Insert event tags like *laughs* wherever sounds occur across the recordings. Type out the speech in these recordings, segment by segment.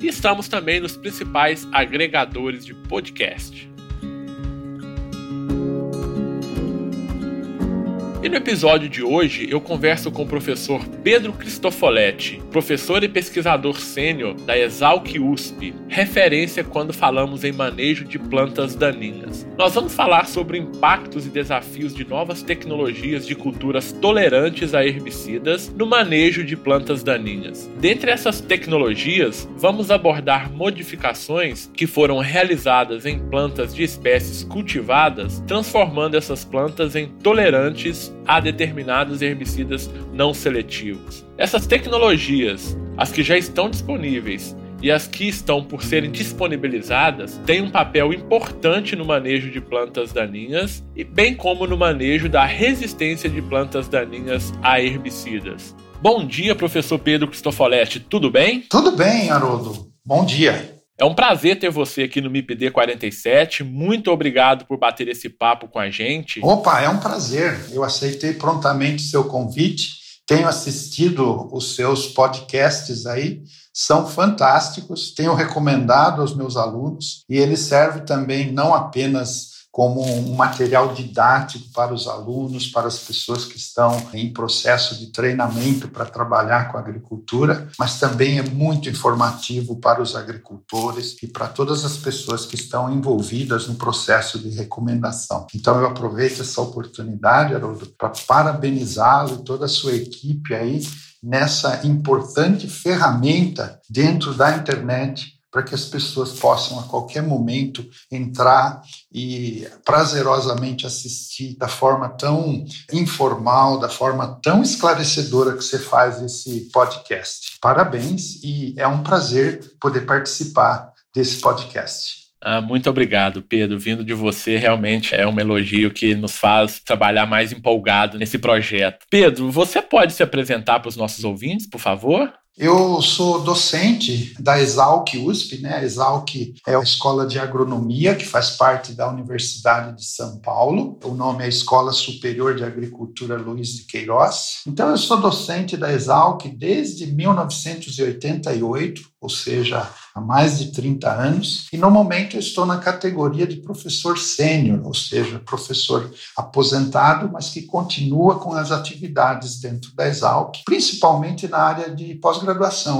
E estamos também nos principais agregadores de podcast. E no episódio de hoje eu converso com o professor Pedro Cristofoletti, professor e pesquisador sênior da Exalc USP, referência quando falamos em manejo de plantas daninhas. Nós vamos falar sobre impactos e desafios de novas tecnologias de culturas tolerantes a herbicidas no manejo de plantas daninhas. Dentre essas tecnologias, vamos abordar modificações que foram realizadas em plantas de espécies cultivadas, transformando essas plantas em tolerantes a determinados herbicidas não seletivos. Essas tecnologias, as que já estão disponíveis e as que estão por serem disponibilizadas, têm um papel importante no manejo de plantas daninhas e bem como no manejo da resistência de plantas daninhas a herbicidas. Bom dia, professor Pedro Cristofoletti, tudo bem? Tudo bem, Haroldo. Bom dia. É um prazer ter você aqui no MIPD 47. Muito obrigado por bater esse papo com a gente. Opa, é um prazer. Eu aceitei prontamente seu convite. Tenho assistido os seus podcasts aí, são fantásticos. Tenho recomendado aos meus alunos e ele serve também não apenas como um material didático para os alunos, para as pessoas que estão em processo de treinamento para trabalhar com agricultura, mas também é muito informativo para os agricultores e para todas as pessoas que estão envolvidas no processo de recomendação. Então eu aproveito essa oportunidade, Haroldo, para parabenizá-lo e toda a sua equipe aí nessa importante ferramenta dentro da internet para que as pessoas possam a qualquer momento entrar e prazerosamente assistir da forma tão informal, da forma tão esclarecedora que você faz esse podcast. Parabéns e é um prazer poder participar desse podcast. Ah, muito obrigado, Pedro. Vindo de você, realmente é um elogio que nos faz trabalhar mais empolgado nesse projeto. Pedro, você pode se apresentar para os nossos ouvintes, por favor? Eu sou docente da Exalc USP, né? A Exalc é a escola de agronomia que faz parte da Universidade de São Paulo. O nome é Escola Superior de Agricultura Luiz de Queiroz. Então, eu sou docente da Exalc desde 1988, ou seja, há mais de 30 anos, e no momento eu estou na categoria de professor sênior, ou seja, professor aposentado, mas que continua com as atividades dentro da Exalc, principalmente na área de pós-graduação,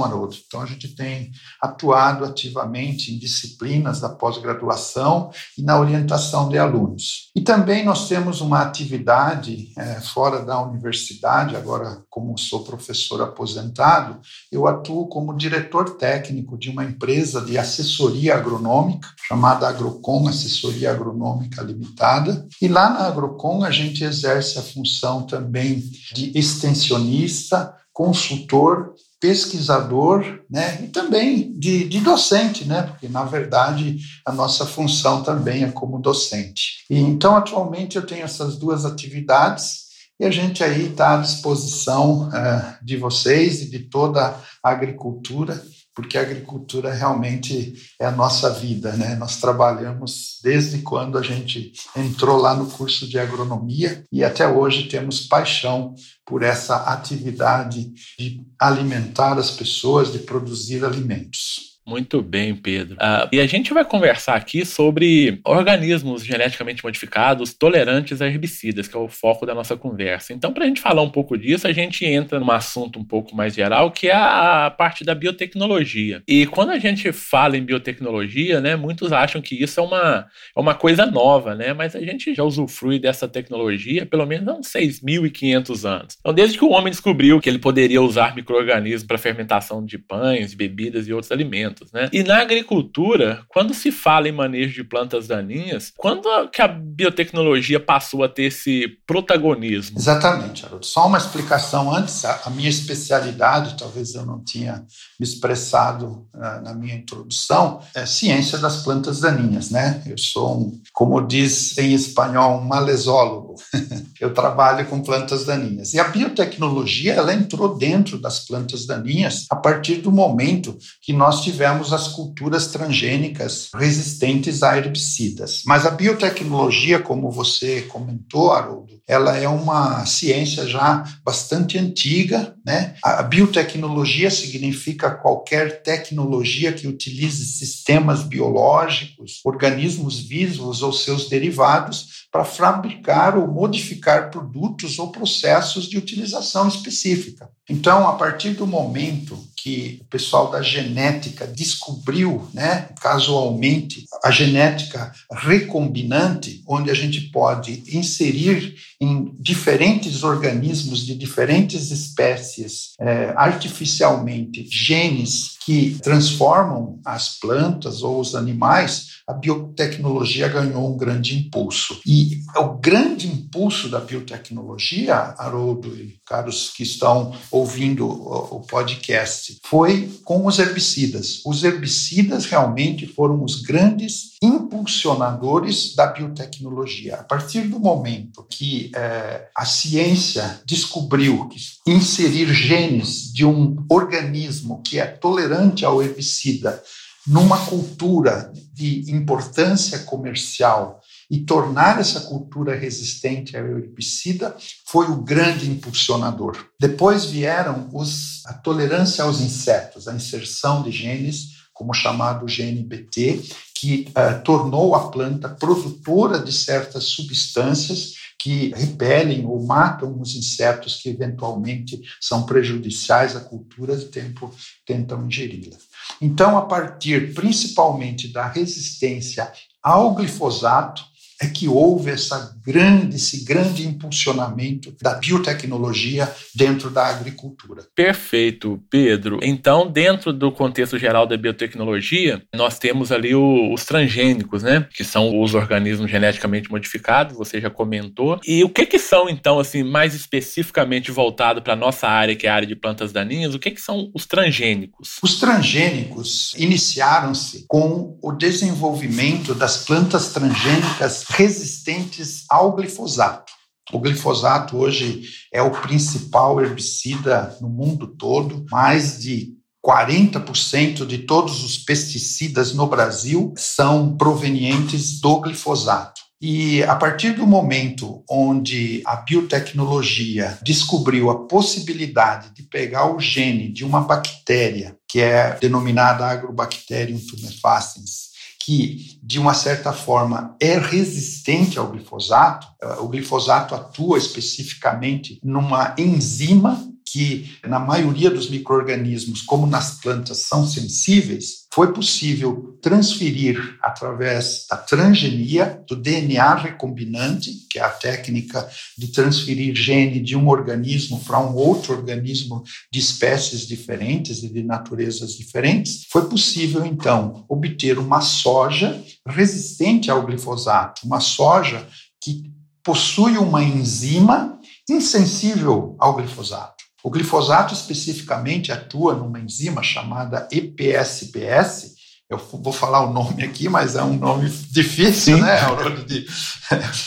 Haroldo. Então, a gente tem atuado ativamente em disciplinas da pós-graduação e na orientação de alunos. E também nós temos uma atividade é, fora da universidade, agora, como sou professor aposentado, eu atuo como diretor técnico de uma empresa de assessoria agronômica, chamada Agrocom Assessoria Agronômica Limitada. E lá na Agrocom a gente exerce a função também de extensionista, consultor pesquisador, né, e também de, de, docente, né, porque na verdade a nossa função também é como docente. E então atualmente eu tenho essas duas atividades e a gente aí está à disposição uh, de vocês e de toda a agricultura porque a agricultura realmente é a nossa vida, né? Nós trabalhamos desde quando a gente entrou lá no curso de agronomia e até hoje temos paixão por essa atividade de alimentar as pessoas, de produzir alimentos. Muito bem, Pedro. Uh, e a gente vai conversar aqui sobre organismos geneticamente modificados tolerantes a herbicidas, que é o foco da nossa conversa. Então, para a gente falar um pouco disso, a gente entra num assunto um pouco mais geral, que é a parte da biotecnologia. E quando a gente fala em biotecnologia, né, muitos acham que isso é uma, é uma coisa nova, né? Mas a gente já usufrui dessa tecnologia pelo menos há uns 6.500 anos. Então, desde que o homem descobriu que ele poderia usar micro-organismos para fermentação de pães, bebidas e outros alimentos, né? E na agricultura, quando se fala em manejo de plantas daninhas, quando que a biotecnologia passou a ter esse protagonismo? Exatamente, Haroldo. Só uma explicação antes, a minha especialidade, talvez eu não tinha me expressado uh, na minha introdução, é ciência das plantas daninhas, né? Eu sou um, como diz em espanhol, um malesólogo. *laughs* eu trabalho com plantas daninhas. E a biotecnologia, ela entrou dentro das plantas daninhas a partir do momento que nós tivemos as culturas transgênicas resistentes a herbicidas. Mas a biotecnologia, como você comentou, Haroldo, ela é uma ciência já bastante antiga, né? A biotecnologia significa qualquer tecnologia que utilize sistemas biológicos, organismos vivos ou seus derivados para fabricar ou modificar produtos ou processos de utilização específica. Então, a partir do momento que o pessoal da genética descobriu, né, casualmente, a genética recombinante, onde a gente pode inserir em diferentes organismos de diferentes espécies, é, artificialmente, genes que transformam as plantas ou os animais, a biotecnologia ganhou um grande impulso. E o grande impulso da biotecnologia, Haroldo e caros que estão ouvindo o podcast, foi com os herbicidas. Os herbicidas realmente foram os grandes impulsionadores da biotecnologia. A partir do momento que é, a ciência descobriu que inserir genes de um organismo que é tolerante ao herbicida numa cultura de importância comercial e tornar essa cultura resistente ao herbicida foi o grande impulsionador. Depois vieram os, a tolerância aos insetos, a inserção de genes, como chamado gene BT, que uh, tornou a planta produtora de certas substâncias que repelem ou matam os insetos que eventualmente são prejudiciais à cultura e tempo tentam ingeri-la. Então, a partir principalmente da resistência ao glifosato, é que houve essa grande, esse grande impulsionamento da biotecnologia dentro da agricultura. Perfeito, Pedro. Então, dentro do contexto geral da biotecnologia, nós temos ali o, os transgênicos, né? Que são os organismos geneticamente modificados, você já comentou. E o que que são, então, assim, mais especificamente voltado para a nossa área, que é a área de plantas daninhas, o que que são os transgênicos? Os transgênicos iniciaram-se com o desenvolvimento das plantas transgênicas resistentes ao glifosato. O glifosato hoje é o principal herbicida no mundo todo, mais de 40% de todos os pesticidas no Brasil são provenientes do glifosato. E a partir do momento onde a biotecnologia descobriu a possibilidade de pegar o gene de uma bactéria, que é denominada Agrobacterium tumefaciens, que, de uma certa forma, é resistente ao glifosato, eh, o glifosato atua especificamente numa enzima que, na maioria dos micro-organismos, como nas plantas, são sensíveis, foi possível transferir, através da transgenia, do DNA recombinante, que é a técnica de transferir gene de um organismo para um outro organismo de espécies diferentes e de naturezas diferentes, foi possível, então, obter uma soja resistente ao glifosato, uma soja que possui uma enzima insensível ao glifosato. O glifosato especificamente atua numa enzima chamada EPSPS, eu vou falar o nome aqui, mas é um nome difícil, Sim. né, Haroldo? *laughs*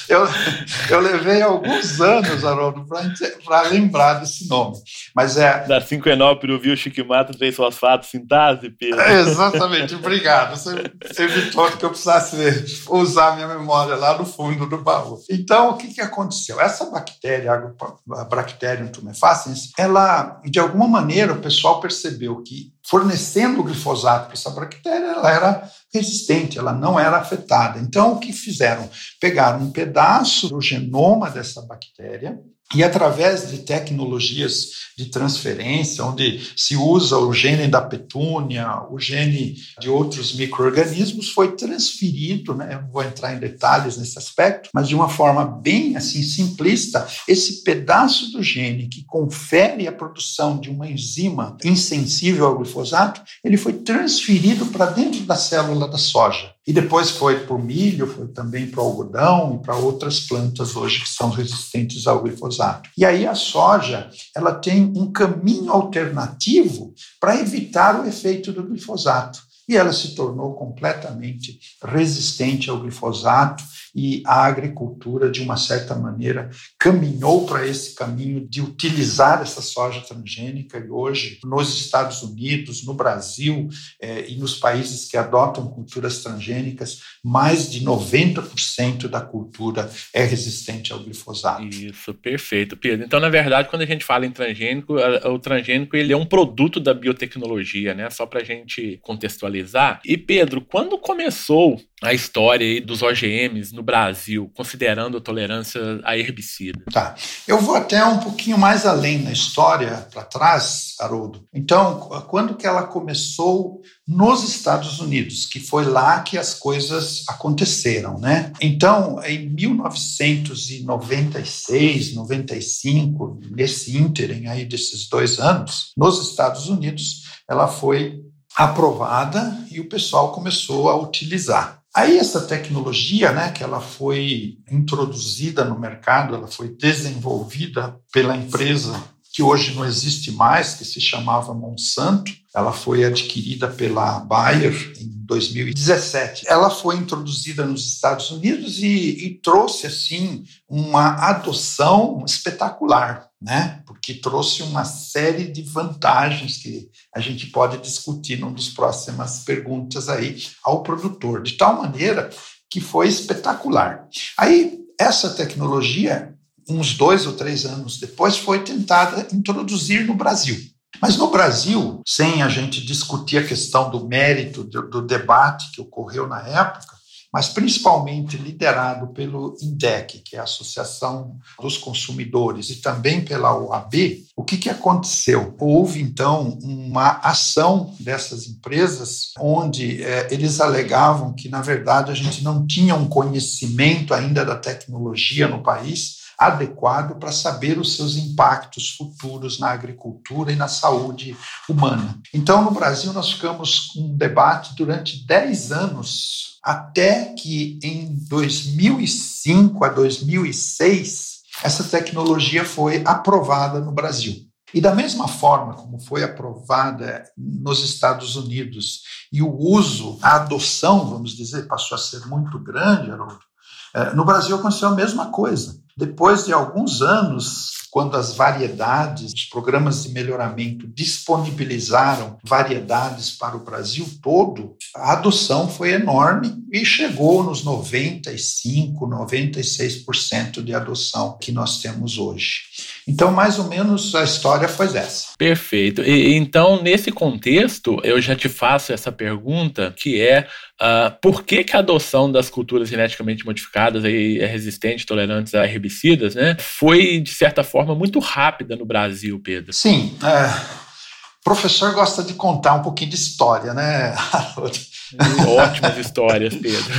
Eu, eu levei alguns anos, Haroldo, para lembrar desse nome. Mas é. Da 5-enol, piruvil, chiquimato, fosfato, sintase, Pedro. É, exatamente, obrigado. Você evitou que eu precisasse usar minha memória lá no fundo do baú. Então, o que, que aconteceu? Essa bactéria, a Bacterium tumefaciens, ela, de alguma maneira, o pessoal percebeu que fornecendo o glifosato para essa bactéria, ela era resistente, ela não era afetada. Então, o que fizeram? Pegaram um pedaço do genoma dessa bactéria e através de tecnologias de transferência, onde se usa o gene da petúnia, o gene de outros micro-organismos, foi transferido, né? eu não vou entrar em detalhes nesse aspecto, mas de uma forma bem assim simplista, esse pedaço do gene que confere a produção de uma enzima insensível ao glifosato, ele foi transferido para dentro da célula da soja. E depois foi para o milho, foi também para o algodão e para outras plantas hoje que são resistentes ao glifosato. E aí a soja, ela tem um caminho alternativo para evitar o efeito do glifosato. E ela se tornou completamente resistente ao glifosato e a agricultura, de uma certa maneira, caminhou para esse caminho de utilizar essa soja transgênica e hoje, nos Estados Unidos, no Brasil eh, e nos países que adotam culturas transgênicas, mais de 90% da cultura é resistente ao glifosato. Isso, perfeito, Pedro. Então, na verdade, quando a gente fala em transgênico, o transgênico ele é um produto da biotecnologia, né? Só para a gente contextualizar. E, Pedro, quando começou a história dos OGMs no Brasil, considerando a tolerância a herbicida? Tá. Eu vou até um pouquinho mais além na história, para trás, Haroldo. Então, quando que ela começou nos Estados Unidos, que foi lá que as coisas aconteceram, né? Então, em 1996, 95, nesse ínterim aí desses dois anos, nos Estados Unidos, ela foi aprovada e o pessoal começou a utilizar. Aí essa tecnologia, né, que ela foi introduzida no mercado, ela foi desenvolvida pela empresa que hoje não existe mais, que se chamava Monsanto. Ela foi adquirida pela Bayer em 2017. Ela foi introduzida nos Estados Unidos e, e trouxe assim uma adoção espetacular, né? Porque trouxe uma série de vantagens que a gente pode discutir numa das próximas perguntas aí ao produtor, de tal maneira que foi espetacular. Aí essa tecnologia uns dois ou três anos depois, foi tentada introduzir no Brasil. Mas no Brasil, sem a gente discutir a questão do mérito do, do debate que ocorreu na época, mas principalmente liderado pelo INDEC, que é a Associação dos Consumidores, e também pela OAB, o que, que aconteceu? Houve, então, uma ação dessas empresas onde é, eles alegavam que, na verdade, a gente não tinha um conhecimento ainda da tecnologia no país adequado para saber os seus impactos futuros na agricultura e na saúde humana. Então, no Brasil, nós ficamos com um debate durante 10 anos, até que em 2005 a 2006, essa tecnologia foi aprovada no Brasil. E da mesma forma como foi aprovada nos Estados Unidos e o uso, a adoção, vamos dizer, passou a ser muito grande, Haroldo, eh, no Brasil aconteceu a mesma coisa. Depois de alguns anos, quando as variedades, os programas de melhoramento disponibilizaram variedades para o Brasil todo, a adoção foi enorme e chegou nos 95, 96% de adoção que nós temos hoje. Então, mais ou menos a história foi essa. Perfeito. E, então, nesse contexto, eu já te faço essa pergunta, que é uh, por que, que a adoção das culturas geneticamente modificadas e resistentes, tolerantes a herbicidas, né, foi, de certa forma, muito rápida no Brasil, Pedro? Sim. É, o professor gosta de contar um pouquinho de história, né, *laughs* Ótimas histórias, Pedro.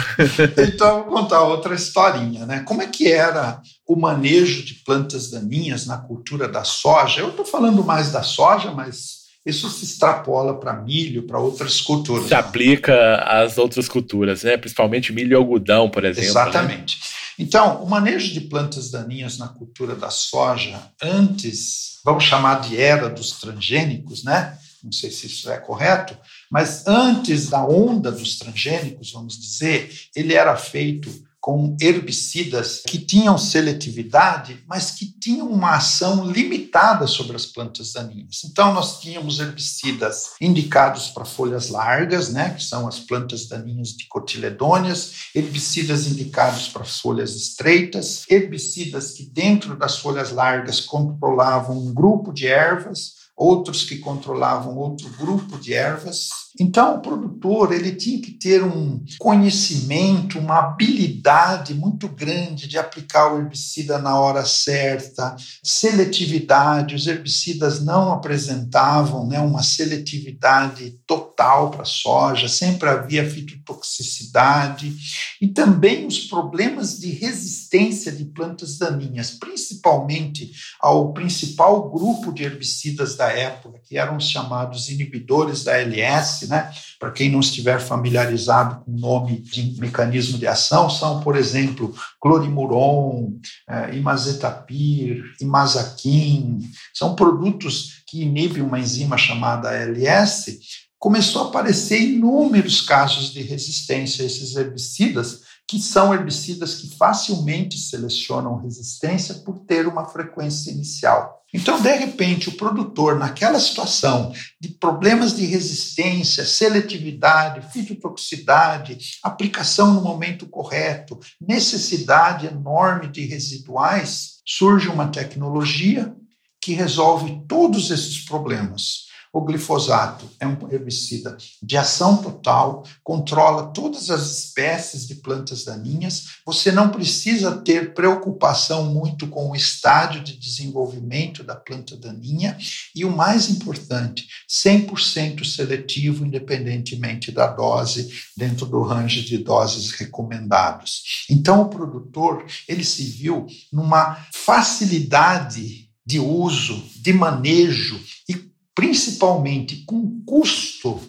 *laughs* então, vou contar outra historinha, né? Como é que era o manejo de plantas daninhas na cultura da soja? Eu estou falando mais da soja, mas isso se extrapola para milho, para outras culturas. Se aplica às outras culturas, né? principalmente milho e algodão, por exemplo. Né? Exatamente. Né? Então, o manejo de plantas daninhas na cultura da soja, antes, vamos chamar de era dos transgênicos, né? Não sei se isso é correto, mas antes da onda dos transgênicos, vamos dizer, ele era feito com herbicidas que tinham seletividade, mas que tinham uma ação limitada sobre as plantas daninhas. Então, nós tínhamos herbicidas indicados para folhas largas, né, que são as plantas daninhas dicotiledôneas, herbicidas indicados para folhas estreitas, herbicidas que dentro das folhas largas controlavam um grupo de ervas, outros que controlavam outro grupo de ervas. Então, o produtor ele tinha que ter um conhecimento, uma habilidade muito grande de aplicar o herbicida na hora certa, seletividade. Os herbicidas não apresentavam né, uma seletividade total para a soja, sempre havia fitotoxicidade e também os problemas de resistência de plantas daninhas, principalmente ao principal grupo de herbicidas da época, que eram os chamados inibidores da LS, né? Para quem não estiver familiarizado com o nome de mecanismo de ação, são, por exemplo, clorimuron, eh, imazetapir, imazaquim, são produtos que inibem uma enzima chamada LS. Começou a aparecer inúmeros casos de resistência a esses herbicidas, que são herbicidas que facilmente selecionam resistência por ter uma frequência inicial. Então, de repente, o produtor, naquela situação de problemas de resistência, seletividade, fitotoxicidade, aplicação no momento correto, necessidade enorme de residuais, surge uma tecnologia que resolve todos esses problemas. O glifosato é um herbicida de ação total, controla todas as espécies de plantas daninhas. Você não precisa ter preocupação muito com o estádio de desenvolvimento da planta daninha e o mais importante, 100% seletivo independentemente da dose dentro do range de doses recomendados. Então o produtor, ele se viu numa facilidade de uso, de manejo e principalmente com custo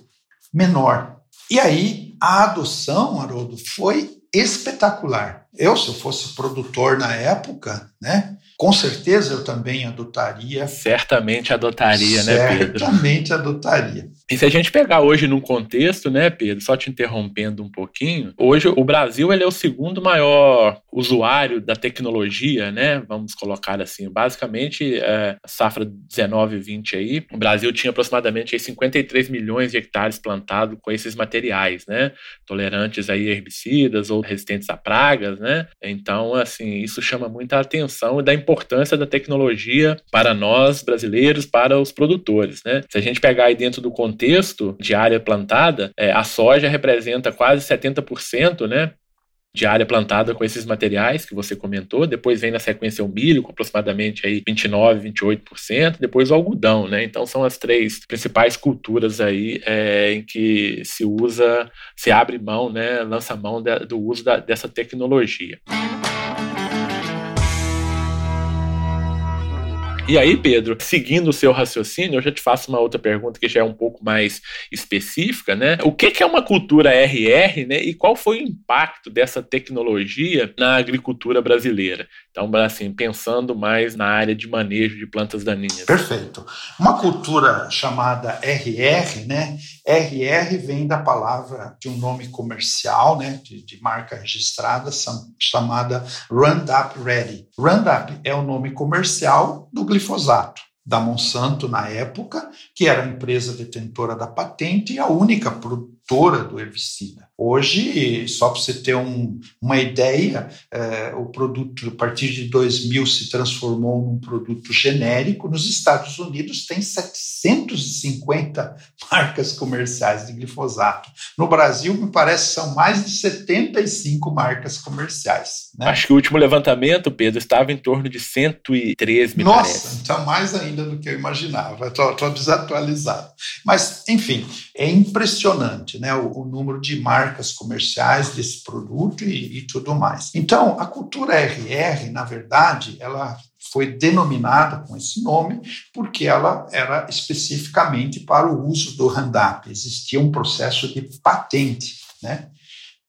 menor. E aí a adoção, Haroldo, foi espetacular. Eu, se eu fosse produtor na época, né, com certeza eu também adotaria. Certamente adotaria, né, Pedro? Certamente adotaria. E se a gente pegar hoje num contexto, né, Pedro, só te interrompendo um pouquinho, hoje o Brasil ele é o segundo maior usuário da tecnologia, né, vamos colocar assim, basicamente é, safra 19 e 20 aí, o Brasil tinha aproximadamente aí, 53 milhões de hectares plantados com esses materiais, né, tolerantes aí a herbicidas ou resistentes a pragas, né, então assim, isso chama muita atenção e da importância da tecnologia para nós brasileiros, para os produtores, né, se a gente pegar aí dentro do contexto contexto de área plantada, é, a soja representa quase 70%, né? de área plantada com esses materiais que você comentou, depois vem na sequência o milho, com aproximadamente aí 29, 28%, depois o algodão, né? Então são as três principais culturas aí é, em que se usa, se abre mão, né, lança mão do uso da, dessa tecnologia. E aí, Pedro, seguindo o seu raciocínio, eu já te faço uma outra pergunta que já é um pouco mais específica, né? O que é uma cultura RR, né? E qual foi o impacto dessa tecnologia na agricultura brasileira? Então, assim, pensando mais na área de manejo de plantas daninhas. Perfeito. Uma cultura chamada RR, né? RR vem da palavra de um nome comercial, né? De, de marca registrada, chamada Roundup Ready. Roundup é o nome comercial do glifosato da Monsanto na época, que era a empresa detentora da patente e a única produtora do herbicida. Hoje, só para você ter um, uma ideia, é, o produto, a partir de 2000, se transformou num produto genérico. Nos Estados Unidos, tem 750 marcas comerciais de glifosato. No Brasil, me parece, são mais de 75 marcas comerciais. Né? Acho que o último levantamento, Pedro, estava em torno de 103, me Nossa, parece. então mais ainda do que eu imaginava. Estou desatualizado. Mas, enfim, é impressionante né, o, o número de marcas comerciais desse produto e, e tudo mais. Então, a cultura RR, na verdade, ela foi denominada com esse nome porque ela era especificamente para o uso do Roundup. Existia um processo de patente, né?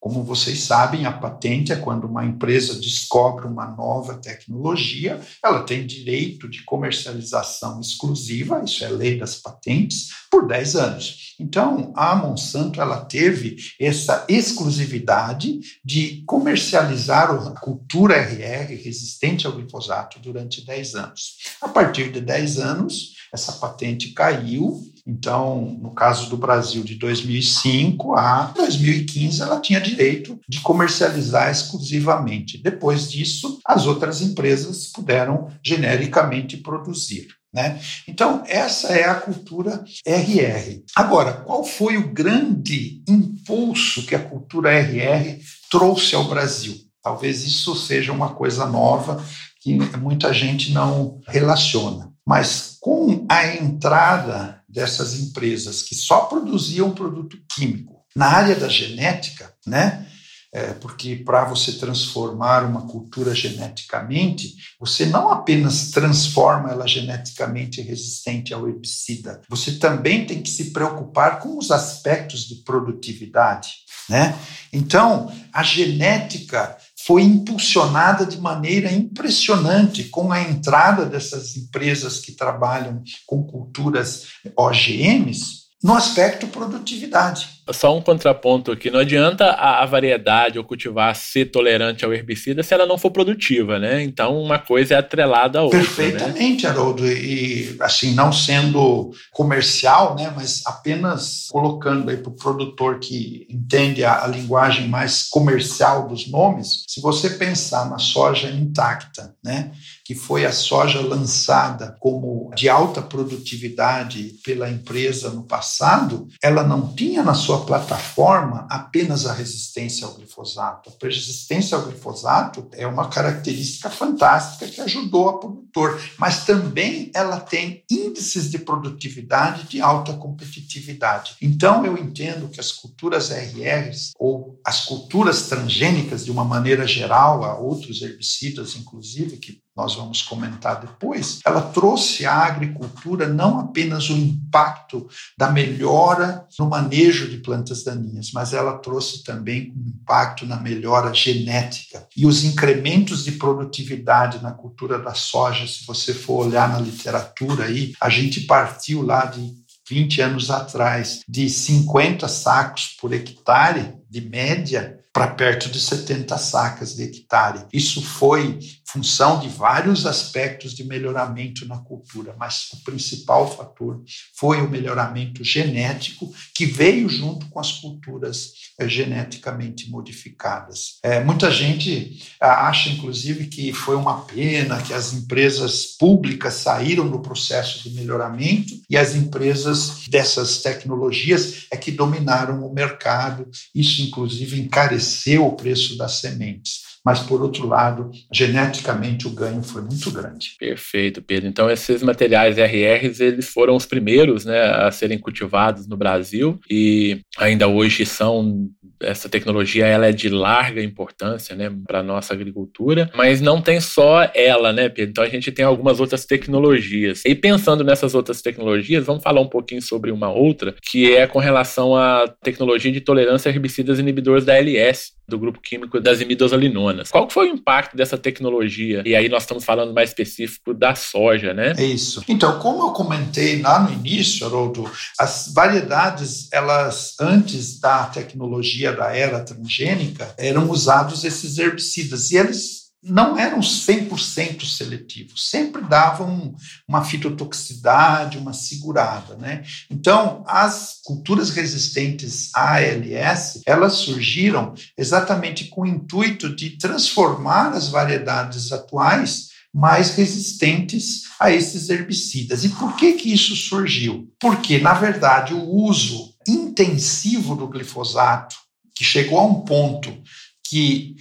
Como vocês sabem, a patente é quando uma empresa descobre uma nova tecnologia, ela tem direito de comercialização exclusiva, isso é lei das patentes, por 10 anos. Então, a Monsanto ela teve essa exclusividade de comercializar a cultura RR resistente ao glifosato durante 10 anos. A partir de 10 anos, essa patente caiu Então, no caso do Brasil, de 2005 a 2015, ela tinha direito de comercializar exclusivamente. Depois disso, as outras empresas puderam genericamente produzir. Né? Então, essa é a cultura RR. Agora, qual foi o grande impulso que a cultura RR trouxe ao Brasil? Talvez isso seja uma coisa nova que muita gente não relaciona. Mas com a entrada dessas empresas que só produziam produto químico na área da genética, né? É, porque para você transformar uma cultura geneticamente, você não apenas transforma ela geneticamente resistente ao herbicida, você também tem que se preocupar com os aspectos de produtividade. Né? Então, a genética foi impulsionada de maneira impressionante com a entrada dessas empresas que trabalham com culturas OGMs no aspecto produtividade. Só um contraponto aqui, não adianta a, a, variedade ou cultivar ser tolerante ao herbicida se ela não for produtiva, né? Então uma coisa é atrelada à outra. Né? Perfeitamente, né? Haroldo, e assim, não sendo comercial, né, mas apenas colocando aí para o produtor que entende a, a linguagem mais comercial dos nomes, se você pensar na soja intacta, né? Que foi a soja lançada como de alta produtividade pela empresa no passado, ela não tinha na sua plataforma apenas a resistência ao glifosato. A resistência ao glifosato é uma característica fantástica que ajudou a produtor, mas também ela tem índices de produtividade de alta competitividade. Então eu entendo que as culturas RRs ou as culturas transgênicas de uma maneira geral, há outros herbicidas inclusive que nós vamos comentar depois, ela trouxe à agricultura não apenas o impacto da melhora no manejo de plantas daninhas, mas ela trouxe também um impacto na melhora genética. E os incrementos de produtividade na cultura da soja, se você for olhar na literatura aí, a gente partiu lá de 20 anos atrás de 50 sacos por hectare de média para perto de 70 sacas de hectare. Isso foi função de vários aspectos de melhoramento na cultura, mas o principal fator foi o melhoramento genético que veio junto com as culturas é, geneticamente modificadas. É, muita gente ah, acha, inclusive, que foi uma pena que as empresas públicas saíram do processo de melhoramento e as empresas dessas tecnologias é que dominaram o mercado. Isso, inclusive, encareceu o preço das sementes mas por outro lado, geneticamente o ganho foi muito grande. Perfeito, Pedro. Então esses materiais RRs eles foram os primeiros, né, a serem cultivados no Brasil e ainda hoje são essa tecnologia ela é de larga importância, né, para nossa agricultura, mas não tem só ela, né, Pedro? Então a gente tem algumas outras tecnologias. E pensando nessas outras tecnologias, vamos falar um pouquinho sobre uma outra, que é com relação à tecnologia de tolerância a herbicidas inibidores da LS, do grupo químico das imidazolinonas. Qual foi o impacto dessa tecnologia? E aí nós estamos falando mais específico da soja, né? É isso. Então, como eu comentei lá no início, Haroldo, as variedades, elas antes da tecnologia da era transgênica, eram usados esses herbicidas e eles não eram 100% seletivos, sempre davam uma fitotoxicidade, uma segurada, né? Então, as culturas resistentes à ALS, elas surgiram exatamente com o intuito de transformar as variedades atuais mais resistentes a esses herbicidas. E por que que isso surgiu? Porque, na verdade, o uso intensivo do glifosato, que chegou a um ponto que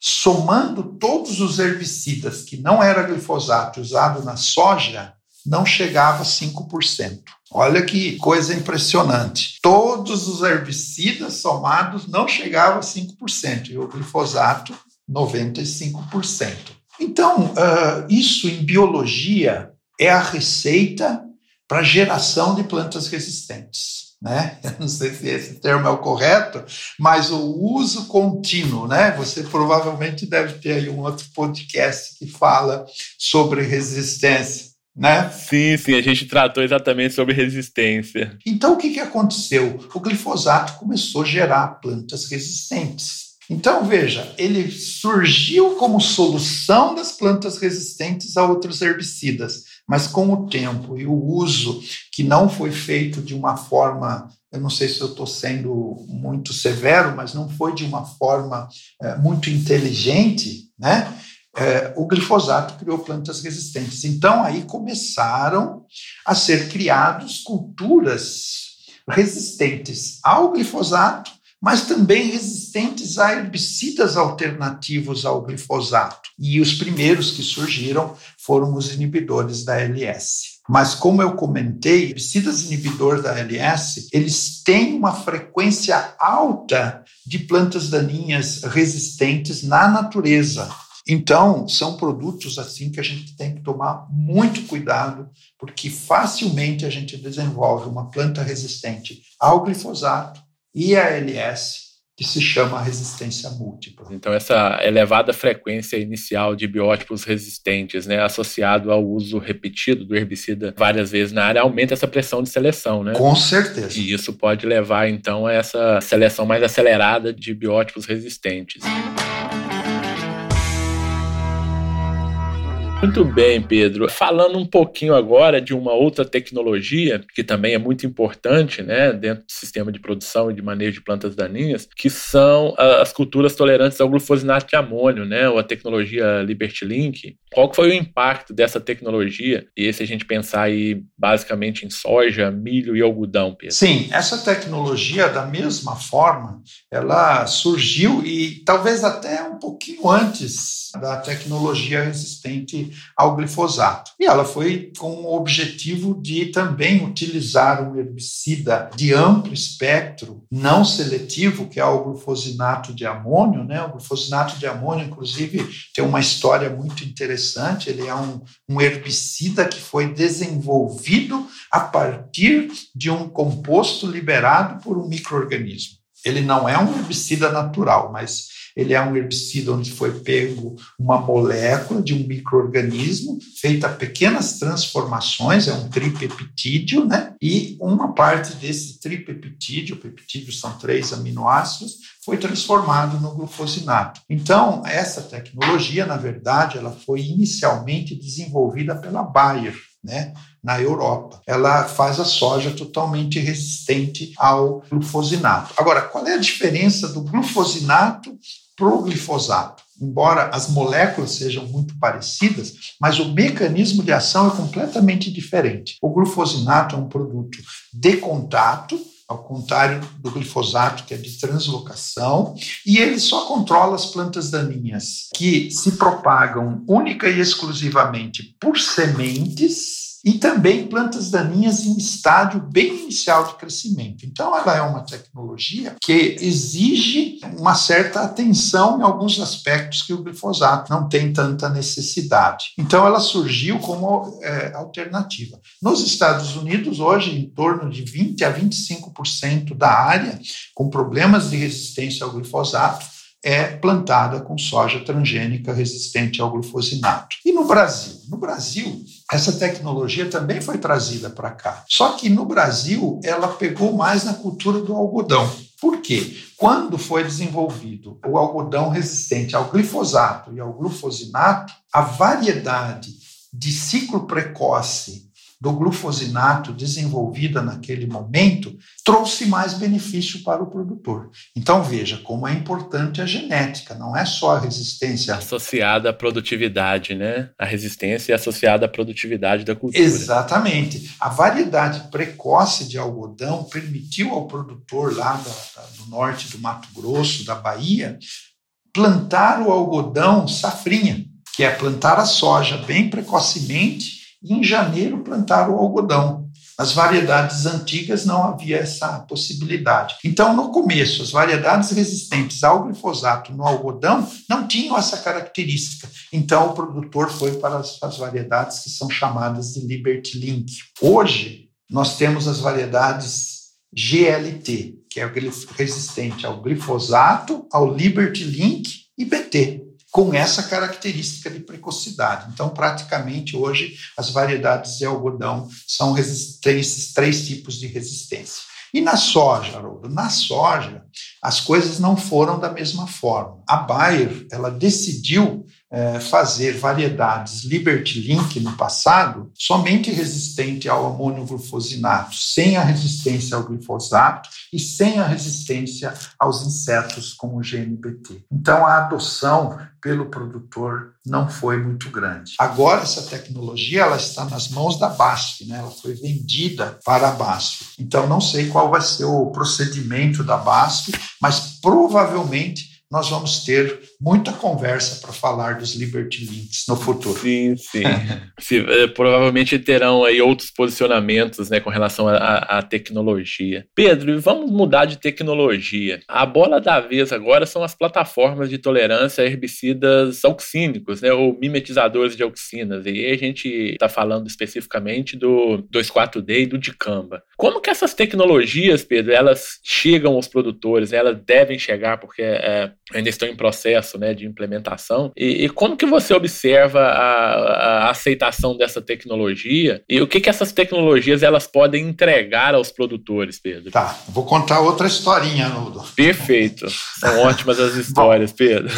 somando todos os herbicidas que não era glifosato usado na soja, não chegava a 5%. Olha que coisa impressionante. Todos os herbicidas somados não chegavam a 5%, e o glifosato, 95%. Então, uh, isso em biologia é a receita para geração de plantas resistentes né? *laughs* Eu não sei se esse termo é o correto, mas o uso contínuo, né? Você provavelmente deve ter aí um outro podcast que fala sobre resistência. Né? Sim, sim, a gente tratou exatamente sobre resistência. Então, o que, que aconteceu? O glifosato começou a gerar plantas resistentes. Então, veja, ele surgiu como solução das plantas resistentes a outros herbicidas, Mas com o tempo e o uso que não foi feito de uma forma, eu não sei se eu estou sendo muito severo, mas não foi de uma forma é, muito inteligente, né? É, o glifosato criou plantas resistentes. Então aí começaram a ser criados culturas resistentes ao glifosato mas também resistentes a herbicidas alternativos ao glifosato. E os primeiros que surgiram foram os inibidores da LS. Mas como eu comentei, herbicidas inibidores da LS, eles têm uma frequência alta de plantas daninhas resistentes na natureza. Então, são produtos assim que a gente tem que tomar muito cuidado, porque facilmente a gente desenvolve uma planta resistente ao glifosato e a ALS, que se chama resistência múltipla. Então, essa elevada frequência inicial de biótipos resistentes, né, associado ao uso repetido do herbicida várias vezes na área, aumenta essa pressão de seleção, né? Com certeza. E isso pode levar, então, a essa seleção mais acelerada de biótipos resistentes. Muito bem, Pedro. Falando um pouquinho agora de uma outra tecnologia que também é muito importante, né, dentro do sistema de produção e de manejo de plantas daninhas, que são as culturas tolerantes ao glufosinato de amônio, né, ou a tecnologia Liberty Link. Qual foi o impacto dessa tecnologia? E se a gente pensar aí basicamente em soja, milho e algodão, Pedro? Sim, essa tecnologia da mesma forma, ela surgiu e talvez até um pouquinho antes da tecnologia resistente ao glifosato. E ela foi com o objetivo de também utilizar um herbicida de amplo espectro, não seletivo, que é o glufosinato de amônio. Né? O glufosinato de amônio, inclusive, tem uma história muito interessante. Ele é um, um herbicida que foi desenvolvido a partir de um composto liberado por um microorganismo. Ele não é um herbicida natural, mas ele é um herbicida onde foi pego uma molécula de um microorganismo, feita pequenas transformações, é um tripeptídeo, né? E uma parte desse tripeptídeo, peptídeos são três aminoácidos, foi transformado no glufosinato. Então, essa tecnologia, na verdade, ela foi inicialmente desenvolvida pela Bayer, né, na Europa. Ela faz a soja totalmente resistente ao glufosinato. Agora, qual é a diferença do glufosinato para o glifosato. Embora as moléculas sejam muito parecidas, mas o mecanismo de ação é completamente diferente. O glufosinato é um produto de contato, ao contrário do glifosato, que é de translocação, e ele só controla as plantas daninhas que se propagam única e exclusivamente por sementes e também plantas daninhas em estágio bem inicial de crescimento. Então, ela é uma tecnologia que exige uma certa atenção em alguns aspectos que o glifosato não tem tanta necessidade. Então, ela surgiu como é, alternativa. Nos Estados Unidos, hoje, em torno de 20 a 25% da área com problemas de resistência ao glifosato é plantada com soja transgênica resistente ao glufosinato. E no Brasil? No Brasil, essa tecnologia também foi trazida para cá. Só que no Brasil, ela pegou mais na cultura do algodão. Por quê? Quando foi desenvolvido o algodão resistente ao glifosato e ao glufosinato, a variedade de ciclo precoce do glufosinato desenvolvida naquele momento trouxe mais benefício para o produtor. Então veja como é importante a genética, não é só a resistência associada à produtividade, né? A resistência é associada à produtividade da cultura. Exatamente. A variedade precoce de algodão permitiu ao produtor lá do norte do Mato Grosso, da Bahia, plantar o algodão safrinha, que é plantar a soja bem precocemente e em janeiro plantaram o algodão. As variedades antigas não havia essa possibilidade. Então, no começo, as variedades resistentes ao glifosato no algodão não tinham essa característica. Então, o produtor foi para as, as variedades que são chamadas de Liberty Link. Hoje, nós temos as variedades GLT, que é resistente ao glifosato, ao Liberty Link e BT com essa característica de precocidade. Então, praticamente hoje, as variedades de algodão são têm esses três tipos de resistência. E na soja, Haroldo? Na soja, as coisas não foram da mesma forma. A Bayer ela decidiu é, fazer variedades Liberty Link no passado somente resistente ao amônio glufosinato, sem a resistência ao glifosato e sem a resistência aos insetos como o GNPT. Então a adoção pelo produtor não foi muito grande. Agora essa tecnologia ela está nas mãos da BASF, né? ela foi vendida para a BASF. Então não sei qual vai ser o procedimento da BASF, mas provavelmente nós vamos ter muita conversa para falar dos Liberty Links no futuro. Sim, sim. *laughs* sim eh, provavelmente terão aí outros posicionamentos né, com relação à tecnologia. Pedro, vamos mudar de tecnologia. A bola da vez agora são as plataformas de tolerância a herbicidas auxínicos, né, ou mimetizadores de auxinas. E aí a gente está falando especificamente do 2,4-D e do dicamba. Como que essas tecnologias, Pedro, elas chegam aos produtores? Elas devem chegar porque é, ainda estão em processo né, de implementação. E, e como que você observa a, a, aceitação dessa tecnologia e o que, que essas tecnologias elas podem entregar aos produtores, Pedro? Tá, vou contar outra historinha, Nudo. Perfeito. São *laughs* ótimas as histórias, Pedro.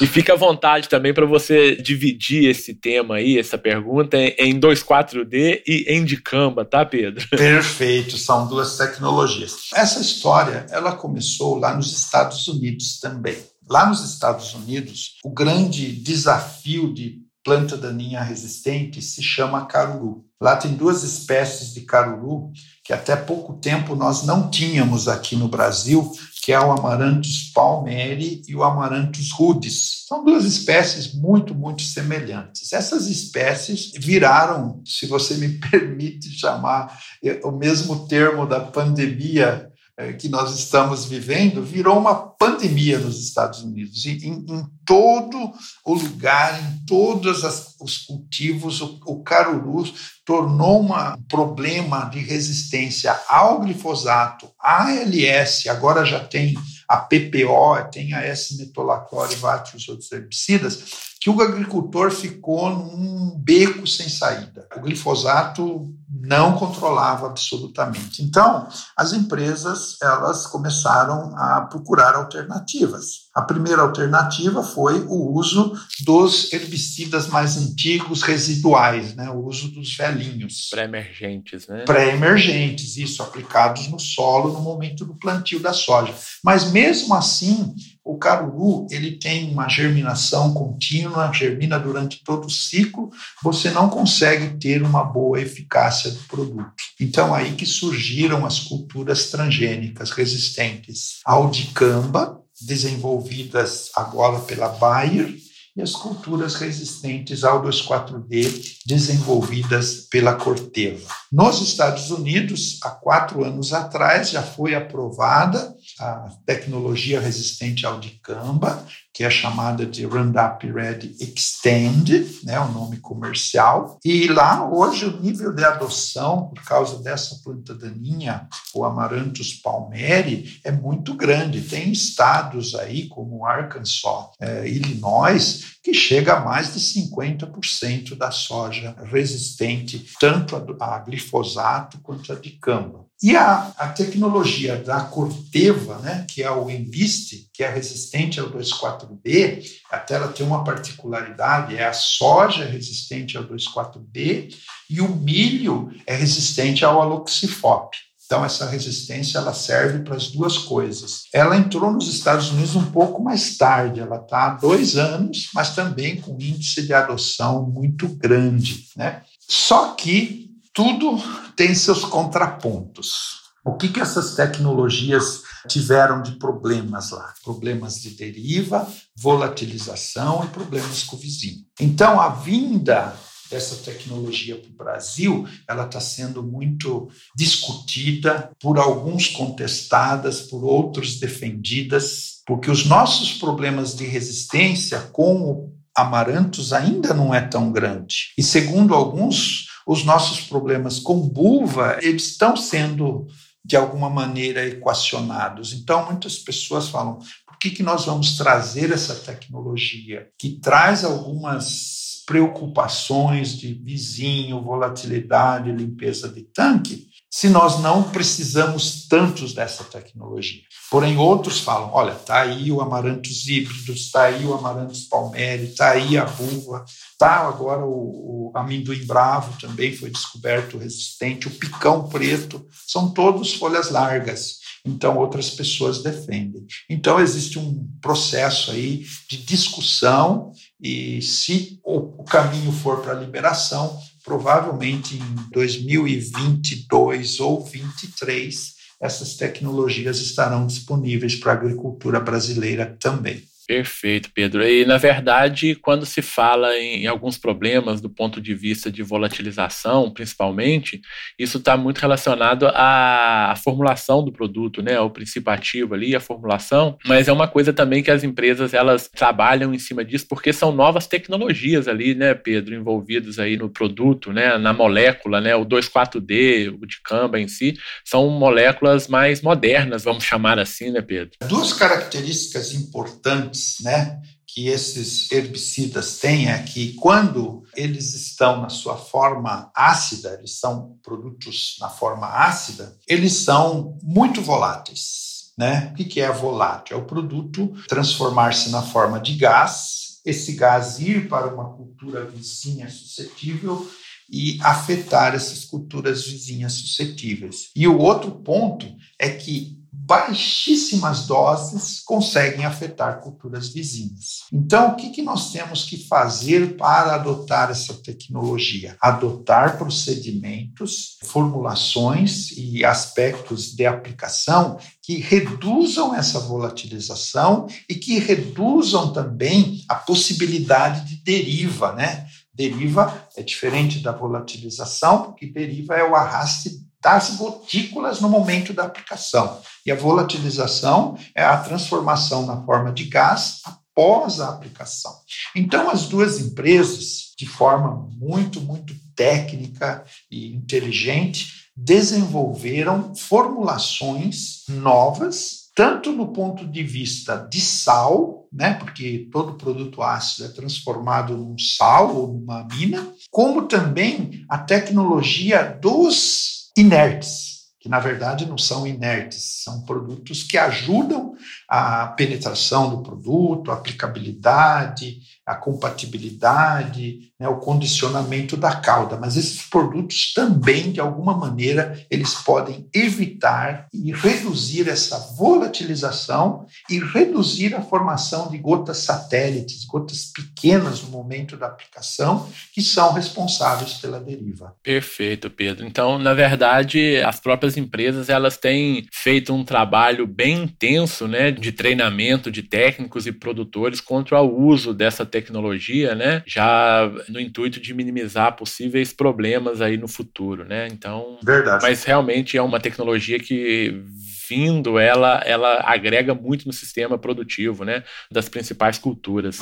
e fica à vontade também para você dividir esse tema aí, essa pergunta, em 2,4D e em dicamba, tá, Pedro? Perfeito, são duas tecnologias. Essa história, ela começou lá nos Estados Unidos também. Lá nos Estados Unidos, o grande desafio de planta daninha resistente se chama caruru. Lá tem duas espécies de caruru que até pouco tempo nós não tínhamos aqui no Brasil, que é o Amaranthus palmeri e o Amaranthus rudis. São duas espécies muito, muito semelhantes. Essas espécies viraram, se você me *laughs* permite chamar eh, o mesmo termo da pandemia é, que nós estamos vivendo virou uma pandemia nos Estados Unidos. Em, em todo o lugar, em todos as, os cultivos, o, o caruru tornou uma, um problema de resistência ao glifosato, ALS, agora já tem a PPO, tem a S-metolaclor e vários outros herbicidas, que o agricultor ficou num beco sem saída. O glifosato não controlava absolutamente. Então, as empresas elas começaram a procurar alternativas. A primeira alternativa foi o uso dos herbicidas mais antigos residuais, né? o uso dos velhinhos. Pré-emergentes, né? Pré-emergentes, isso, aplicados no solo no momento do plantio da soja. Mas mesmo assim, o caruru ele tem uma germinação contínua, germina durante todo o ciclo, você não consegue ter uma boa eficácia do produto. Então aí que surgiram as culturas transgênicas resistentes ao dicamba, desenvolvidas agora pela Bayer, e as culturas resistentes ao 2,4-D desenvolvidas pela Corteva. Nos Estados Unidos, há quatro anos atrás, já foi aprovada a tecnologia resistente ao dicamba, que é chamada de Roundup Ready Extend, né, o nome comercial. E lá, hoje, o nível de adoção, por causa dessa planta daninha, o Amaranthus palmeri, é muito grande. Tem estados aí, como Arkansas, é, Illinois, que chega a mais de 50% da soja resistente, tanto a, a glifosato quanto a dicamba. E a, a tecnologia da Corteva, né, que é o Enlist, que é resistente ao 2,4-B, até ela tem uma particularidade, é a soja resistente ao 2,4-B e o milho é resistente ao aloxifop. Então, essa resistência ela serve para as duas coisas. Ela entrou nos Estados Unidos um pouco mais tarde, ela está há dois anos, mas também com índice de adoção muito grande. Né? Só que tudo tem seus contrapontos. O que, que essas tecnologias tiveram de problemas lá? Problemas de deriva, volatilização e problemas com o vizinho. Então, a vinda dessa tecnologia para o Brasil, ela está sendo muito discutida, por alguns contestadas, por outros defendidas, porque os nossos problemas de resistência com o amarantos ainda não é tão grande. E segundo alguns, os nossos problemas com buva, eles estão sendo de alguma maneira equacionados. Então, muitas pessoas falam: por que, que nós vamos trazer essa tecnologia que traz algumas preocupações de vizinho, volatilidade, limpeza de tanque, se nós não precisamos tantos dessa tecnologia. Porém, outros falam: olha, está aí o amarantos híbridos, está aí o amarantos palmeri, está aí a buva, está agora o, o, amendoim bravo também foi descoberto resistente, o picão preto, são todos folhas largas. Então, outras pessoas defendem. Então, existe um processo aí de discussão, e se o caminho for para a liberação, provavelmente em 2022 ou 2023, essas tecnologias estarão disponíveis para a agricultura brasileira também. Perfeito, Pedro. E, na verdade, quando se fala em, alguns problemas do ponto de vista de volatilização, principalmente, isso está muito relacionado à, à, formulação do produto, né? O princípio ativo ali, a formulação, mas é uma coisa também que as empresas elas trabalham em cima disso porque são novas tecnologias ali, né, Pedro, envolvidos aí no produto, né, na molécula, né, o 2,4-D, o dicamba em si, são moléculas mais modernas, vamos chamar assim, né, Pedro? Duas características importantes né, que esses herbicidas têm é que quando eles estão na sua forma ácida, eles são produtos na forma ácida, eles são muito voláteis. Né? O que é volátil? É o produto transformar-se na forma de gás, esse gás ir para uma cultura vizinha suscetível e afetar essas culturas vizinhas suscetíveis. E o outro ponto é que baixíssimas doses conseguem afetar culturas vizinhas. Então, o que, que nós temos que fazer para adotar essa tecnologia? Adotar procedimentos, formulações e aspectos de aplicação que reduzam essa volatilização e que reduzam também a possibilidade de deriva, né? Deriva é diferente da volatilização, porque deriva é o arraste das gotículas no momento da aplicação. E a volatilização é a transformação na forma de gás após a aplicação. Então, as duas empresas, de forma muito, muito técnica e inteligente, desenvolveram formulações novas, tanto no ponto de vista de sal, né, porque todo produto ácido é transformado num sal ou numa amina, como também a tecnologia dos inertes, que na verdade não são inertes, são produtos que ajudam a penetração do produto, a aplicabilidade, a compatibilidade, né, o condicionamento da cauda. Mas esses produtos também, de alguma maneira, eles podem evitar e reduzir essa volatilização e reduzir a formação de gotas satélites, gotas pequenas no momento da aplicação, que são responsáveis pela deriva. Perfeito, Pedro. Então, na verdade, as próprias empresas elas têm feito um trabalho bem intenso, né, de treinamento de técnicos e produtores contra o uso dessa tecnologia, né, já no intuito de minimizar possíveis problemas aí no futuro, né? Então, verdade. Mas realmente é uma tecnologia que vindo, ela ela agrega muito no sistema produtivo, né, das principais culturas.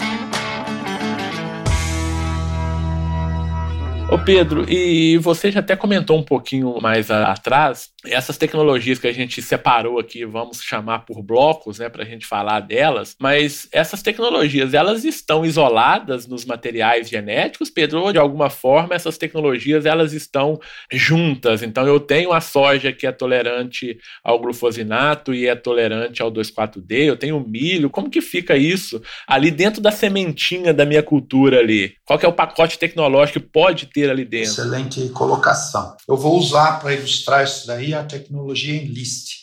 Ô Pedro, e você já até comentou um pouquinho mais atrás, essas tecnologias que a gente separou aqui, vamos chamar por blocos, né, para a gente falar delas, mas essas tecnologias, elas estão isoladas nos materiais genéticos, Pedro, ou de alguma forma essas tecnologias, elas estão juntas, então eu tenho a soja que é tolerante ao glufosinato e é tolerante ao 2,4-D, eu tenho o milho, como que fica isso ali dentro da sementinha da minha cultura ali? Qual que é o pacote tecnológico que pode ter ali dentro. Excelente colocação. Eu vou usar para ilustrar isso daí a tecnologia Enlist,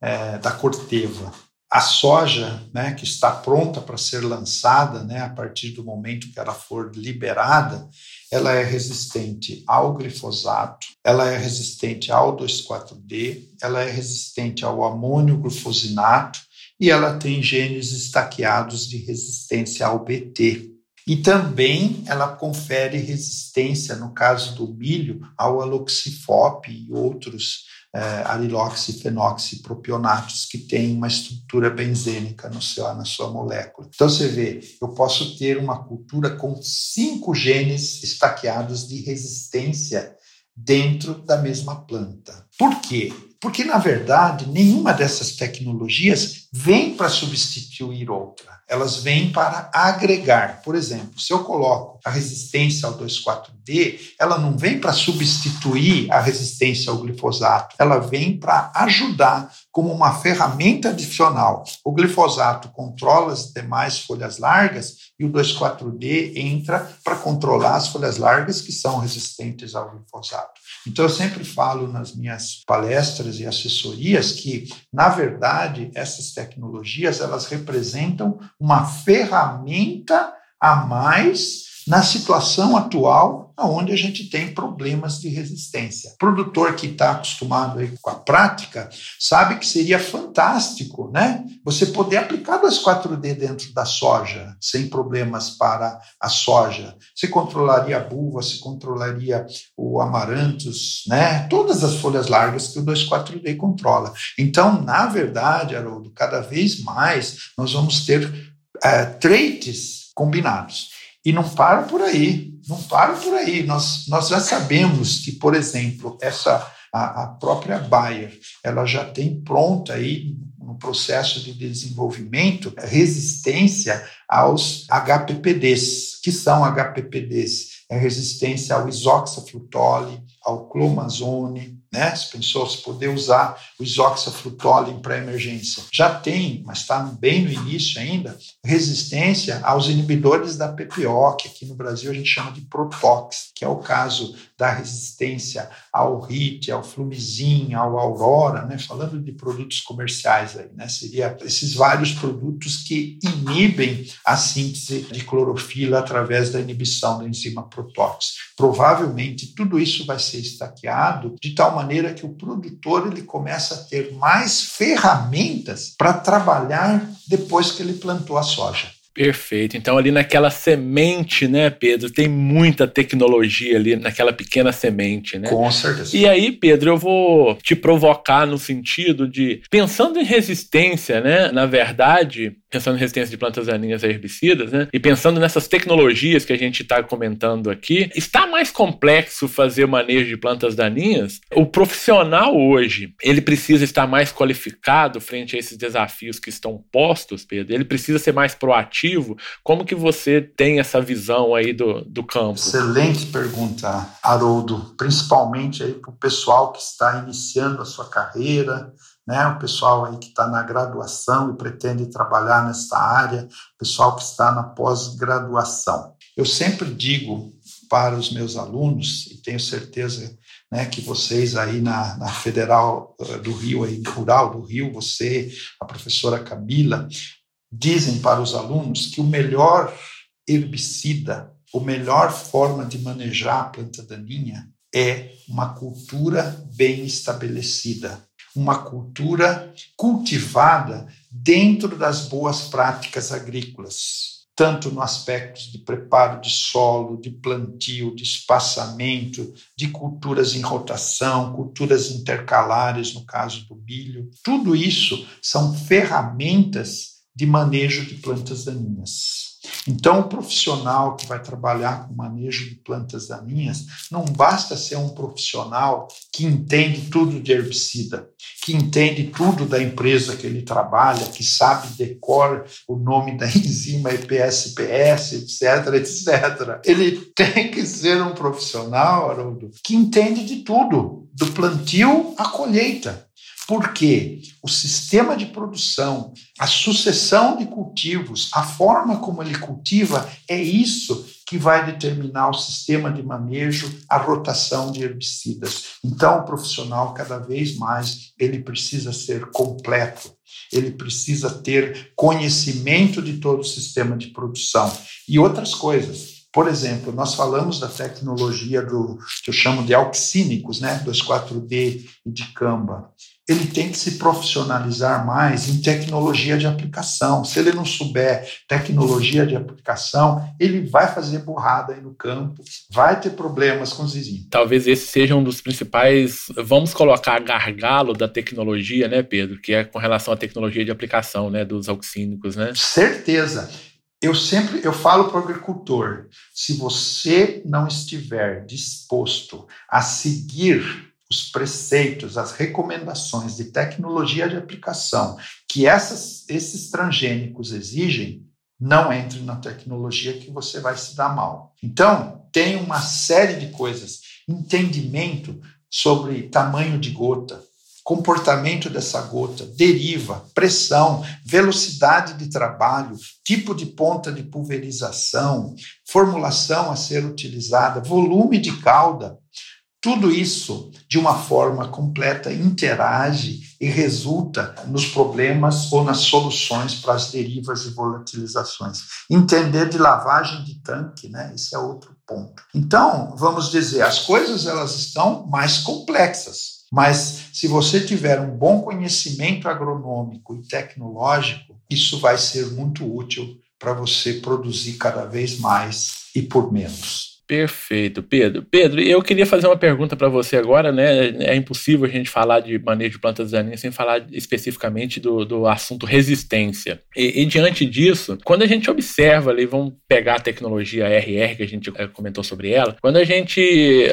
é, da Corteva. A soja, né, que está pronta para ser lançada, né, a partir do momento que ela for liberada, ela é resistente ao glifosato, ela é resistente ao 2,4-D, ela é resistente ao amônio glufosinato e ela tem genes estaqueados de resistência ao BT, e também ela confere resistência, no caso do milho, ao aloxifop e outros é, ariloxifenoxipropionatos que têm uma estrutura benzênica no seu, na sua molécula. Então você vê, eu posso ter uma cultura com cinco genes estaqueados de resistência dentro da mesma planta. Por quê? Porque, na verdade, nenhuma dessas tecnologias vem para substituir outra. Elas vêm para agregar. Por exemplo, se eu coloco a resistência ao 2,4-D, ela não vem para substituir a resistência ao glifosato. Ela vem para ajudar como uma ferramenta adicional. O glifosato controla as demais folhas largas e o 2,4-D entra para controlar as folhas largas que são resistentes ao glifosato. Então, eu sempre falo nas minhas palestras e assessorias que, na verdade, essas tecnologias elas representam uma ferramenta a mais na situação atual, onde a gente tem problemas de resistência. O produtor que está acostumado aí com a prática sabe que seria fantástico, né? Você poder aplicar 2,4-D dentro da soja sem problemas para a soja. Você controlaria a buva, você controlaria o amaranthus, né? Todas as folhas largas que o 2,4-D controla. Então, na verdade, Haroldo, cada vez mais nós vamos ter é, traits combinados. E não para por aí, não para por aí. Nós, nós já sabemos que, por exemplo, essa a, a própria Bayer, ela já tem pronta aí no processo de desenvolvimento resistência aos HPPDs. que são HPPDs? É resistência ao isoxaflutole, ao clomazone, né? Se pensou se poder usar o isoxaflutole em pré-emergência. Já tem, mas está bem no início ainda, resistência aos inibidores da PPO, que aqui no Brasil a gente chama de Protox, que é o caso da resistência ao RIT, ao Flumizin, ao Aurora, né? Falando de produtos comerciais aí, né? Seria esses vários produtos que inibem a síntese de clorofila através da inibição da enzima Protox. Provavelmente tudo isso vai ser estaqueado de tal maneira que o produtor ele começa a ter mais ferramentas para trabalhar depois que ele plantou a soja. Perfeito. Então, ali naquela semente, né, Pedro, tem muita tecnologia ali naquela pequena semente, né? Com certeza. E aí, Pedro, eu vou te provocar no sentido de, pensando em resistência, né, na verdade, pensando em resistência de plantas daninhas a herbicidas, né? E pensando nessas tecnologias que a gente está comentando aqui, está mais complexo fazer manejo de plantas daninhas? O profissional hoje, ele precisa estar mais qualificado frente a esses desafios que estão postos, Pedro? Ele precisa ser mais proativo? Como que você tem essa visão aí do, do campo? Excelente pergunta, Haroldo. Principalmente aí para o pessoal que está iniciando a sua carreira, né? O pessoal aí que está na graduação e pretende trabalhar nessa área, o pessoal que está na pós-graduação. Eu sempre digo para os meus alunos, e tenho certeza né, que vocês aí na, na Federal eh, do Rio, aí, Rural do Rio, você, a professora Camila, dizem para os alunos que o melhor herbicida, a melhor forma de manejar a planta daninha é uma cultura bem estabelecida, uma cultura cultivada dentro das boas práticas agrícolas, tanto no aspecto de preparo de solo, de plantio, de espaçamento, de culturas em rotação, culturas intercalares, no caso do milho. Tudo isso são ferramentas de manejo de plantas daninhas. Então, o profissional que vai trabalhar com manejo de plantas daninhas não basta ser um profissional que entende tudo de herbicida, que entende tudo da empresa que ele trabalha, que sabe decor o nome da *laughs* enzima EPSPS, etc, etc. Ele *laughs* tem que ser um profissional, Haroldo, que entende de tudo, do plantio à colheita. Porque o sistema de produção, a sucessão de cultivos, a forma como ele cultiva, é isso que vai determinar o sistema de manejo, a rotação de herbicidas. Então, o profissional, cada vez mais, ele precisa ser completo, ele precisa ter conhecimento de todo o sistema de produção. E outras coisas. Por exemplo, nós falamos da tecnologia do que eu chamo de auxínicos, né, 2,4-D e de Camba ele tem que se profissionalizar mais em tecnologia de aplicação. Se ele não souber tecnologia de aplicação, ele vai fazer burrada aí no campo, vai ter problemas com os vizinhos. Talvez esse seja um dos principais, vamos colocar gargalo da tecnologia, né, Pedro, que é com relação à tecnologia de aplicação, né, dos auxínicos, né? Certeza. Eu sempre eu falo para o agricultor, se você não estiver disposto a seguir os preceitos, as recomendações de tecnologia de aplicação que essas, esses transgênicos exigem, não entre na tecnologia que você vai se dar mal. Então, tem uma série de coisas. Entendimento sobre tamanho de gota, comportamento dessa gota, deriva, pressão, velocidade de trabalho, tipo de ponta de pulverização, formulação a ser utilizada, volume de cauda. Tudo isso, de uma forma completa, interage e resulta nos problemas ou nas soluções para as derivas e volatilizações. Entender de lavagem de tanque, né? Esse é outro ponto. Então, vamos dizer, as coisas elas estão mais complexas, mas se você tiver um bom conhecimento agronômico e tecnológico, isso vai ser muito útil para você produzir cada vez mais e por menos. Perfeito, Pedro. Pedro, eu queria fazer uma pergunta para você agora, né? É impossível a gente falar de manejo de plantas daninhas sem falar especificamente do, do assunto resistência. E, e, diante disso, quando a gente observa ali, vamos pegar a tecnologia RR, que a gente eh, comentou sobre ela, quando a gente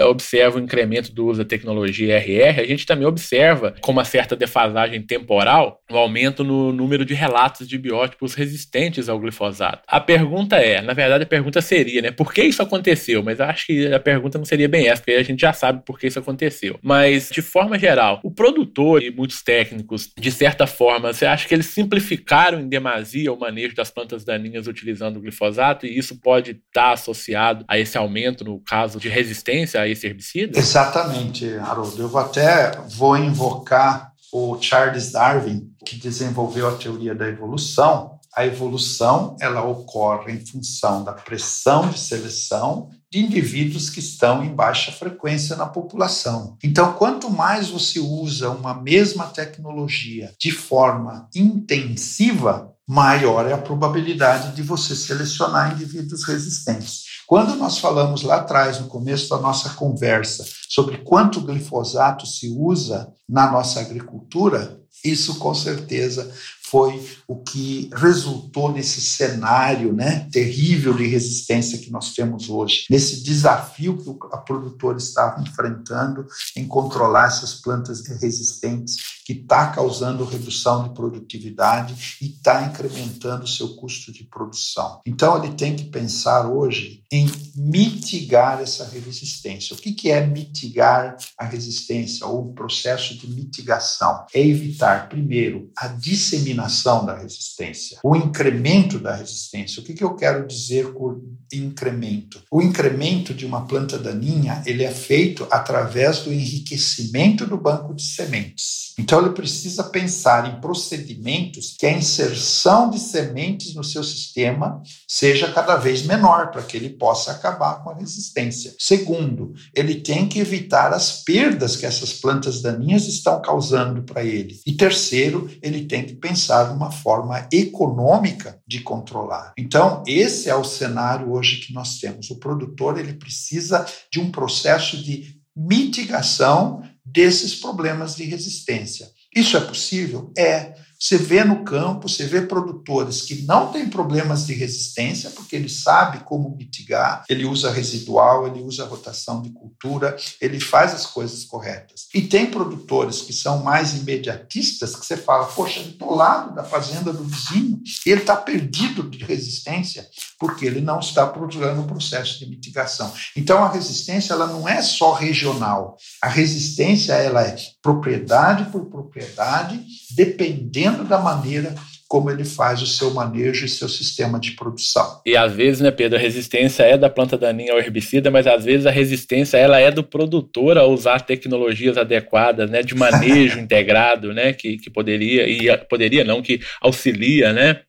observa o incremento do uso da tecnologia RR, a gente também observa, com uma certa defasagem temporal, o um aumento no número de relatos de biótipos resistentes ao glifosato. A pergunta é, na verdade, a pergunta seria, né? Por que isso aconteceu? Mas acho que a pergunta não seria bem essa, porque a gente já sabe por que isso aconteceu. Mas, de forma geral, o produtor e muitos técnicos, de certa forma, você acha que eles simplificaram em demasia o manejo das plantas daninhas utilizando o glifosato e isso pode estar associado a esse aumento no caso de resistência a esse herbicida? Exatamente, Haroldo. Eu até vou invocar o Charles Darwin, que desenvolveu a teoria da evolução, a evolução ela ocorre em função da pressão de seleção de indivíduos que estão em baixa frequência na população. Então, quanto mais você usa uma mesma tecnologia de forma intensiva, maior é a probabilidade de você selecionar indivíduos resistentes. Quando nós falamos lá atrás, no começo da nossa conversa, sobre quanto glifosato se usa na nossa agricultura, isso com certeza foi o que resultou nesse cenário né, terrível de resistência que nós temos hoje, nesse desafio que a produtora estava enfrentando em controlar essas plantas resistentes, que está causando redução de produtividade e está incrementando o seu custo de produção. Então, ele tem que pensar hoje em mitigar essa resistência. O que, que é mitigar a resistência ou o processo de mitigação? É evitar, primeiro, a disseminação da resistência, o incremento da resistência. O que, que eu quero dizer por incremento? O incremento de uma planta daninha ele é feito através do enriquecimento do banco de sementes. Então, ele precisa pensar em procedimentos que a inserção de sementes no seu sistema seja cada vez menor, para que ele possa acabar com a resistência. Segundo, ele tem que evitar as perdas que essas plantas daninhas estão causando para ele. E terceiro, ele tem que pensar numa forma econômica de controlar. Então, esse é o cenário hoje que nós temos. O produtor ele precisa de um processo de mitigação desses problemas de resistência. Isso é possível? É. Você vê no campo, você vê produtores que não têm problemas de resistência, porque ele sabe como mitigar, ele usa residual, ele usa rotação de cultura, ele faz as coisas corretas. E tem produtores que são mais imediatistas, que você fala, poxa, ele do lado da fazenda do vizinho, ele está perdido de resistência, porque ele não está procurando o processo de mitigação. Então, a resistência ela não é só regional. A resistência ela é propriedade por propriedade, dependendo da maneira como ele faz o seu manejo e seu sistema de produção. E às vezes, né, Pedro, a resistência é da planta daninha ao herbicida, mas às vezes a resistência ela é do produtor a usar tecnologias adequadas, né, de manejo *laughs* integrado, né, que, que poderia e poderia não que auxilia, né,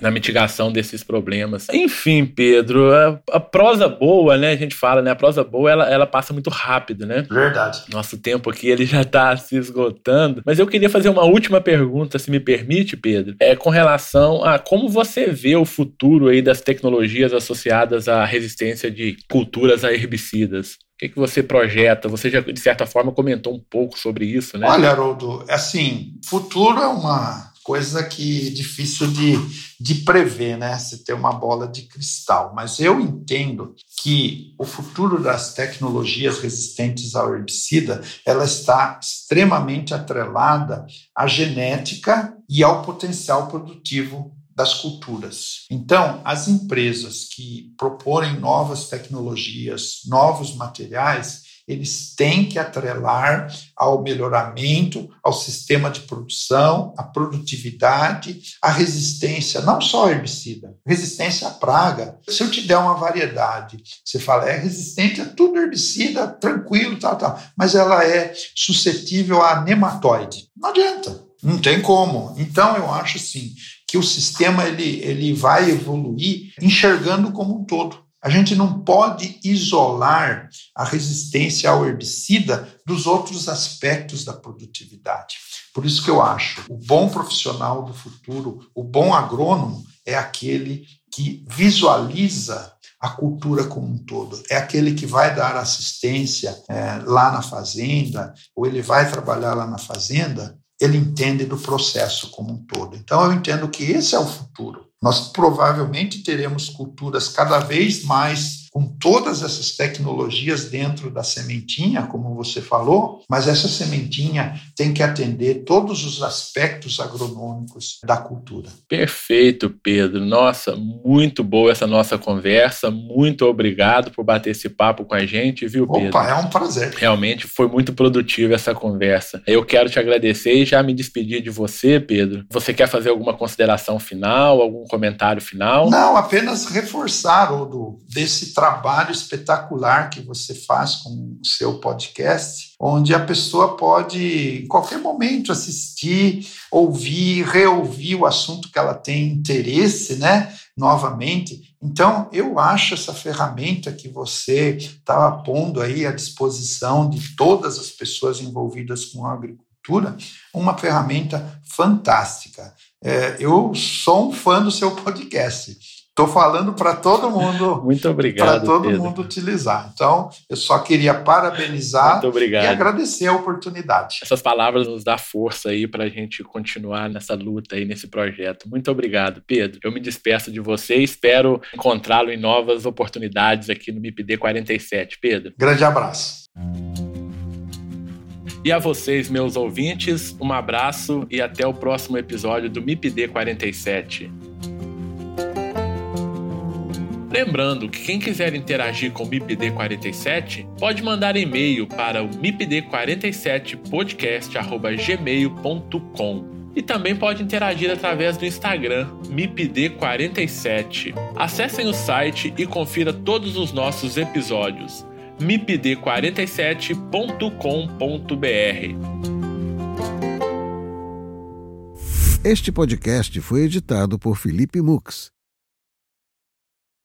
na mitigação desses problemas. Enfim, Pedro, a, a, prosa boa, né? A gente fala, né? A prosa boa, ela, ela passa muito rápido, né? Verdade. Nosso tempo aqui, ele já está se esgotando. Mas eu queria fazer uma última pergunta, se me permite, Pedro. É com relação a como você vê o futuro aí das tecnologias associadas à resistência de culturas a herbicidas. O que, que você projeta? Você já, de certa forma, comentou um pouco sobre isso, né? Olha, Haroldo, assim, futuro é uma coisa que é difícil de, de prever, né? Se ter uma bola de cristal. Mas eu entendo que o futuro das tecnologias resistentes ao herbicida ela está extremamente atrelada à genética e ao potencial produtivo das culturas. Então, as empresas que proporem novas tecnologias, novos materiais, eles têm que atrelar ao melhoramento, ao sistema de produção, à produtividade, à resistência, não só ao herbicida, resistência à praga. Se eu te der uma variedade, você fala, é resistente a tudo herbicida, tranquilo, tal, tal, mas ela é suscetível a nematóide. Não adianta, não tem como. Então, eu acho assim que o sistema ele, ele vai evoluir enxergando como um todo. A gente não pode isolar a resistência ao herbicida dos outros aspectos da produtividade. Por isso que eu acho o bom profissional do futuro, o bom agrônomo, é aquele que visualiza a cultura como um todo. É aquele que vai dar assistência é, lá na fazenda, ou ele vai trabalhar lá na fazenda, ele entende do processo como um todo. Então, eu entendo que esse é o futuro. Nós provavelmente teremos culturas cada vez mais com todas essas tecnologias dentro da sementinha, como você falou, mas essa sementinha tem que atender todos os aspectos agronômicos da cultura. Perfeito, Pedro. Nossa, muito boa essa nossa conversa. Muito obrigado por bater esse papo com a gente, viu, Pedro? Opa, é um prazer. Realmente foi muito produtiva essa conversa. Eu quero te agradecer e já me despedir de você, Pedro. Você quer fazer alguma consideração final, algum comentário final? Não, apenas reforçar, Odo, desse trabalho espetacular que você faz com o seu podcast, onde a pessoa pode, em qualquer momento, assistir, ouvir, reouvir o assunto que ela tem interesse, né? Novamente. Então, eu acho essa ferramenta que você está pondo aí à disposição de todas as pessoas envolvidas com a agricultura uma ferramenta fantástica. É, eu sou um fã do seu podcast. Estou falando para todo mundo. *laughs* Muito obrigado. Para todo Pedro. mundo utilizar. Então, eu só queria parabenizar e agradecer a oportunidade. Essas palavras nos dão força aí para a gente continuar nessa luta aí, nesse projeto. Muito obrigado, Pedro. Eu me despeço de você e espero encontrá-lo em novas oportunidades aqui no MIPD 47. Pedro. Grande abraço. E a vocês, meus ouvintes, um abraço e até o próximo episódio do MIPD 47. Lembrando que quem quiser interagir com o MIPD 47 pode mandar e-mail para o mipd47podcast@gmail.com. E também pode interagir através do Instagram MIPD47. Acessem o site e confira todos os nossos episódios mipd47.com.br. Este podcast foi editado por Felipe Mux